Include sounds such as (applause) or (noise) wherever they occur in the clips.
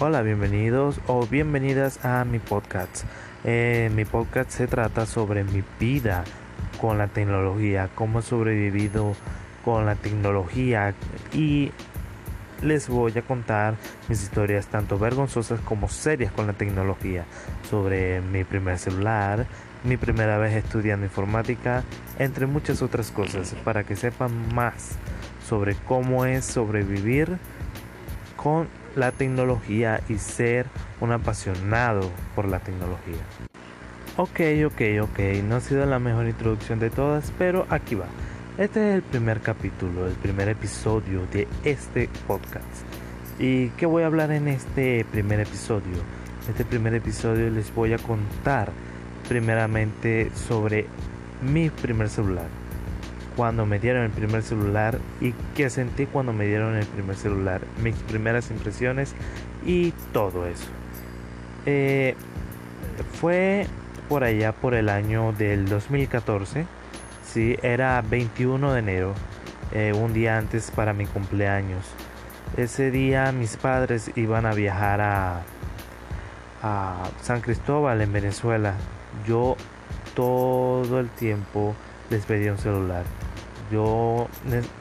Hola, bienvenidos o bienvenidas a mi podcast. Eh, mi podcast se trata sobre mi vida con la tecnología, cómo he sobrevivido con la tecnología y les voy a contar mis historias tanto vergonzosas como serias con la tecnología, sobre mi primer celular, mi primera vez estudiando informática, entre muchas otras cosas, para que sepan más sobre cómo es sobrevivir con la tecnología y ser un apasionado por la tecnología. Ok, ok, ok, no ha sido la mejor introducción de todas, pero aquí va. Este es el primer capítulo, el primer episodio de este podcast. ¿Y qué voy a hablar en este primer episodio? En este primer episodio les voy a contar primeramente sobre mi primer celular. Cuando me dieron el primer celular y qué sentí cuando me dieron el primer celular. Mis primeras impresiones y todo eso. Eh, fue por allá por el año del 2014. Sí, era 21 de enero, eh, un día antes para mi cumpleaños. Ese día mis padres iban a viajar a, a San Cristóbal en Venezuela. Yo todo el tiempo les pedía un celular. Yo,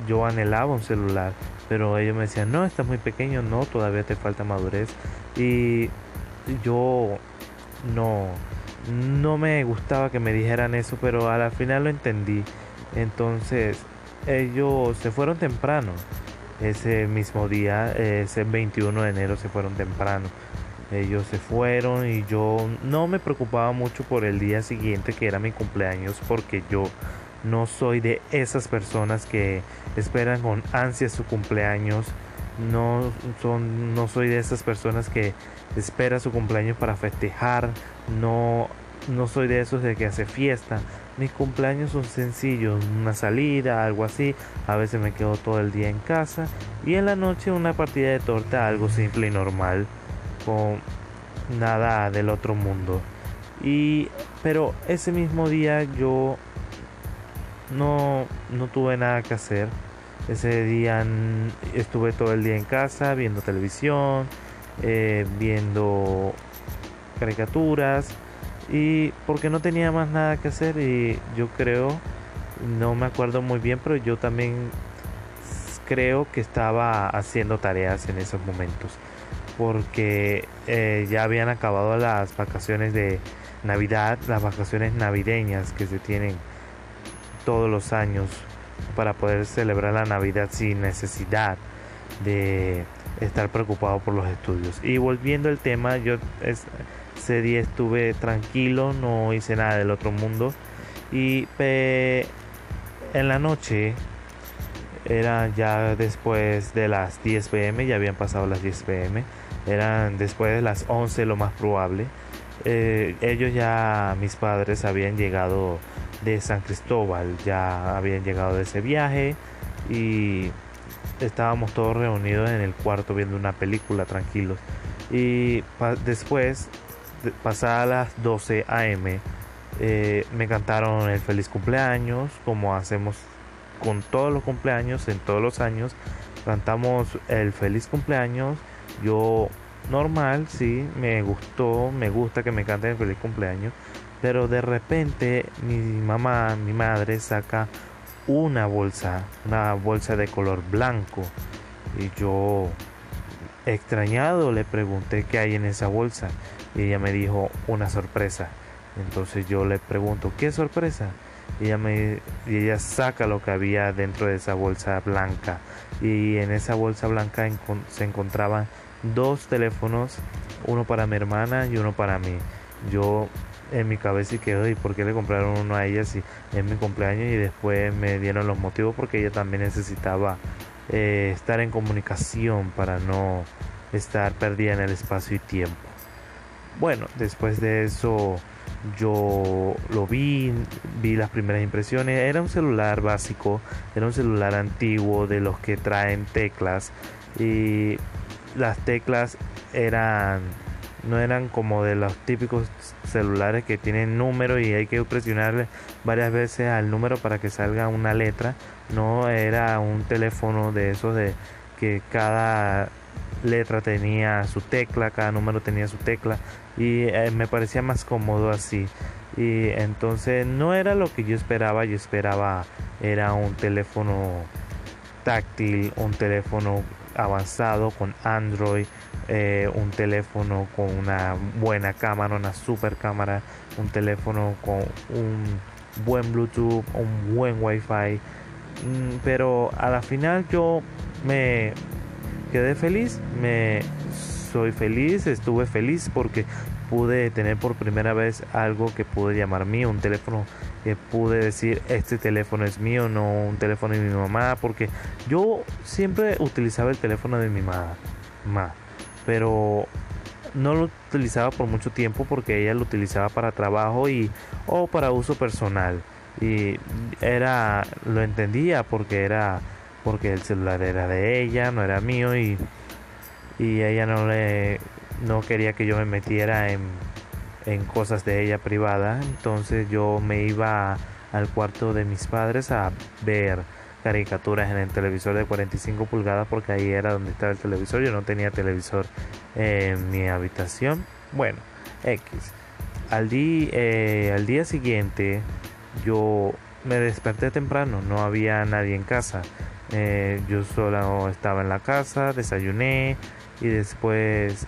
yo anhelaba un celular, pero ellos me decían, no, estás muy pequeño, no, todavía te falta madurez. Y yo no, no me gustaba que me dijeran eso, pero a la final lo entendí. Entonces, ellos se fueron temprano. Ese mismo día, ese 21 de enero, se fueron temprano. Ellos se fueron y yo no me preocupaba mucho por el día siguiente que era mi cumpleaños porque yo no soy de esas personas que esperan con ansia su cumpleaños. No, son, no soy de esas personas que espera su cumpleaños para festejar. No, no soy de esos de que hace fiesta. Mis cumpleaños son sencillos, una salida, algo así. A veces me quedo todo el día en casa y en la noche una partida de torta, algo simple y normal con nada del otro mundo. Y pero ese mismo día yo no, no tuve nada que hacer. Ese día estuve todo el día en casa viendo televisión, eh, viendo caricaturas y porque no tenía más nada que hacer y yo creo, no me acuerdo muy bien, pero yo también creo que estaba haciendo tareas en esos momentos porque eh, ya habían acabado las vacaciones de Navidad, las vacaciones navideñas que se tienen todos los años para poder celebrar la Navidad sin necesidad de estar preocupado por los estudios. Y volviendo al tema, yo ese día estuve tranquilo, no hice nada del otro mundo y en la noche era ya después de las 10 pm, ya habían pasado las 10 pm eran después de las 11 lo más probable. Eh, ellos ya, mis padres habían llegado de San Cristóbal, ya habían llegado de ese viaje y estábamos todos reunidos en el cuarto viendo una película tranquilos. Y después, pasadas las 12 am, eh, me cantaron el feliz cumpleaños, como hacemos con todos los cumpleaños, en todos los años. Cantamos el feliz cumpleaños yo normal, sí, me gustó, me gusta que me canten el feliz cumpleaños, pero de repente mi mamá, mi madre saca una bolsa, una bolsa de color blanco y yo extrañado le pregunté qué hay en esa bolsa y ella me dijo una sorpresa. Entonces yo le pregunto, ¿qué sorpresa? Y ella, me, ella saca lo que había dentro de esa bolsa blanca. Y en esa bolsa blanca se encontraban dos teléfonos, uno para mi hermana y uno para mí. Yo en mi cabeza y quedó, ¿y por qué le compraron uno a ella si es mi cumpleaños? Y después me dieron los motivos porque ella también necesitaba eh, estar en comunicación para no estar perdida en el espacio y tiempo. Bueno, después de eso yo lo vi, vi las primeras impresiones. Era un celular básico, era un celular antiguo de los que traen teclas y las teclas eran no eran como de los típicos celulares que tienen número y hay que presionarle varias veces al número para que salga una letra no era un teléfono de esos de que cada letra tenía su tecla, cada número tenía su tecla y eh, me parecía más cómodo así. Y entonces no era lo que yo esperaba, yo esperaba era un teléfono táctil, un teléfono avanzado con Android, eh, un teléfono con una buena cámara, una super cámara, un teléfono con un buen Bluetooth, un buen Wi-Fi. Mm, pero a la final yo me quedé feliz, me soy feliz, estuve feliz porque pude tener por primera vez algo que pude llamar mío, un teléfono que pude decir este teléfono es mío, no un teléfono de mi mamá, porque yo siempre utilizaba el teléfono de mi mamá, pero no lo utilizaba por mucho tiempo porque ella lo utilizaba para trabajo y o para uso personal. Y era lo entendía porque era porque el celular era de ella, no era mío y y ella no le no quería que yo me metiera en, en cosas de ella privada, entonces yo me iba al cuarto de mis padres a ver caricaturas en el televisor de 45 pulgadas porque ahí era donde estaba el televisor, yo no tenía televisor en mi habitación. Bueno, X. Al, día, eh, al día siguiente yo me desperté temprano, no había nadie en casa. Eh, yo solo estaba en la casa, desayuné y después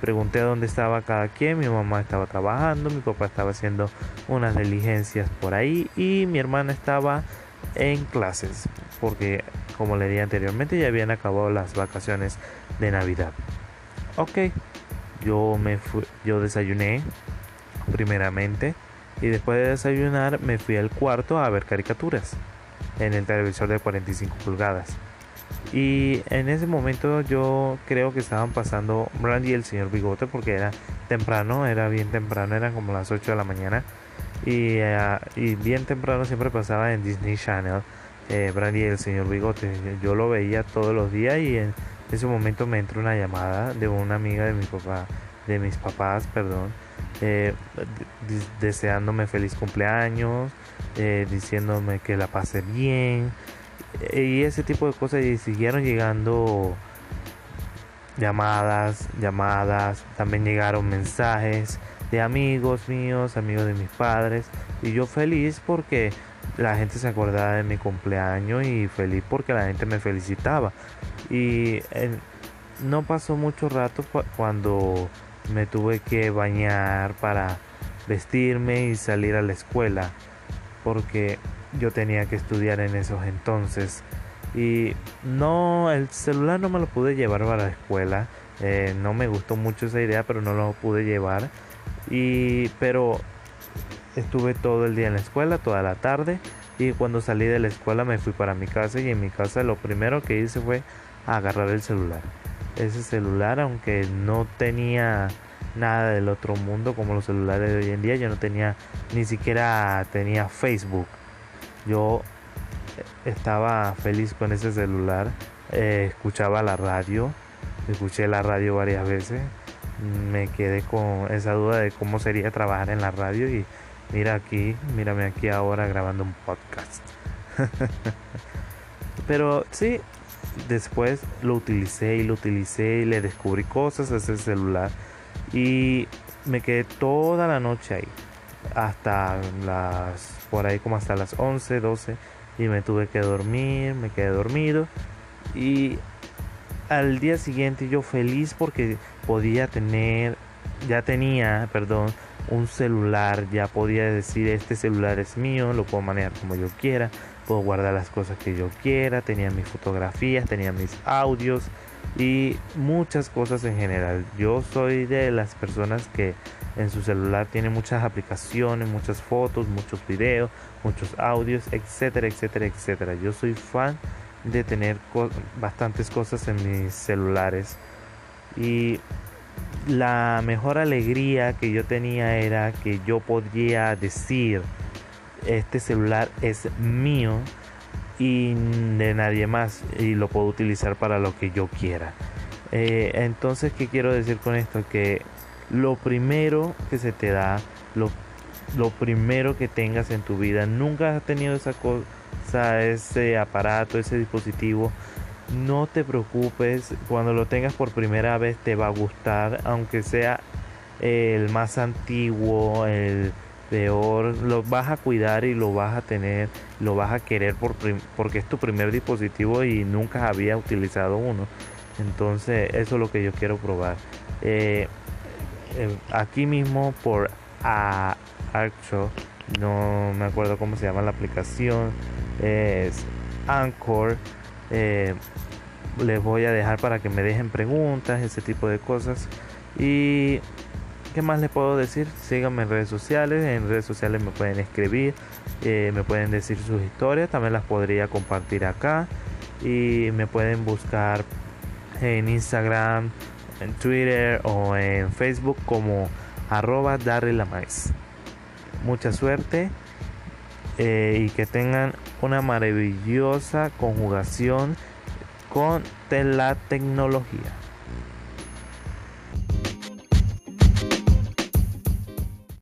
Pregunté dónde estaba cada quien, mi mamá estaba trabajando, mi papá estaba haciendo unas diligencias por ahí y mi hermana estaba en clases porque como le dije anteriormente ya habían acabado las vacaciones de Navidad. Ok, yo me fui, yo desayuné primeramente y después de desayunar me fui al cuarto a ver caricaturas en el televisor de 45 pulgadas. Y en ese momento yo creo que estaban pasando Brandy y el señor Bigote porque era temprano, era bien temprano, eran como las 8 de la mañana. Y, eh, y bien temprano siempre pasaba en Disney Channel eh, Brandy el señor Bigote. Yo lo veía todos los días y en ese momento me entró una llamada de una amiga de mi papá, de mis papás, perdón, eh, deseándome feliz cumpleaños, eh, diciéndome que la pase bien y ese tipo de cosas y siguieron llegando llamadas, llamadas, también llegaron mensajes de amigos míos, amigos de mis padres y yo feliz porque la gente se acordaba de mi cumpleaños y feliz porque la gente me felicitaba y no pasó mucho rato cuando me tuve que bañar para vestirme y salir a la escuela porque yo tenía que estudiar en esos entonces. Y no, el celular no me lo pude llevar para la escuela. Eh, no me gustó mucho esa idea, pero no lo pude llevar. Y, pero estuve todo el día en la escuela, toda la tarde. Y cuando salí de la escuela me fui para mi casa. Y en mi casa lo primero que hice fue agarrar el celular. Ese celular, aunque no tenía nada del otro mundo como los celulares de hoy en día, yo no tenía ni siquiera tenía Facebook yo estaba feliz con ese celular, eh, escuchaba la radio, escuché la radio varias veces, me quedé con esa duda de cómo sería trabajar en la radio y mira aquí, mírame aquí ahora grabando un podcast. (laughs) Pero sí, después lo utilicé y lo utilicé y le descubrí cosas a ese celular y me quedé toda la noche ahí hasta las por ahí como hasta las 11, 12 y me tuve que dormir, me quedé dormido y al día siguiente yo feliz porque podía tener, ya tenía, perdón, un celular, ya podía decir este celular es mío, lo puedo manejar como yo quiera, puedo guardar las cosas que yo quiera, tenía mis fotografías, tenía mis audios y muchas cosas en general. Yo soy de las personas que en su celular tiene muchas aplicaciones, muchas fotos, muchos videos, muchos audios, etcétera, etcétera, etcétera. Yo soy fan de tener bastantes cosas en mis celulares y la mejor alegría que yo tenía era que yo podía decir este celular es mío y de nadie más y lo puedo utilizar para lo que yo quiera. Eh, entonces, ¿qué quiero decir con esto? Que lo primero que se te da, lo, lo primero que tengas en tu vida. Nunca has tenido esa cosa, ese aparato, ese dispositivo no te preocupes, cuando lo tengas por primera vez te va a gustar, aunque sea el más antiguo, el peor, lo vas a cuidar y lo vas a tener, lo vas a querer por porque es tu primer dispositivo y nunca había utilizado uno. Entonces eso es lo que yo quiero probar. Eh, eh, aquí mismo por a no me acuerdo cómo se llama la aplicación, es Anchor. Eh, les voy a dejar para que me dejen preguntas, ese tipo de cosas. Y ¿qué más les puedo decir? Síganme en redes sociales. En redes sociales me pueden escribir, eh, me pueden decir sus historias. También las podría compartir acá. Y me pueden buscar en Instagram, en Twitter o en Facebook como arroba Mucha suerte eh, y que tengan una maravillosa conjugación con la tecnología.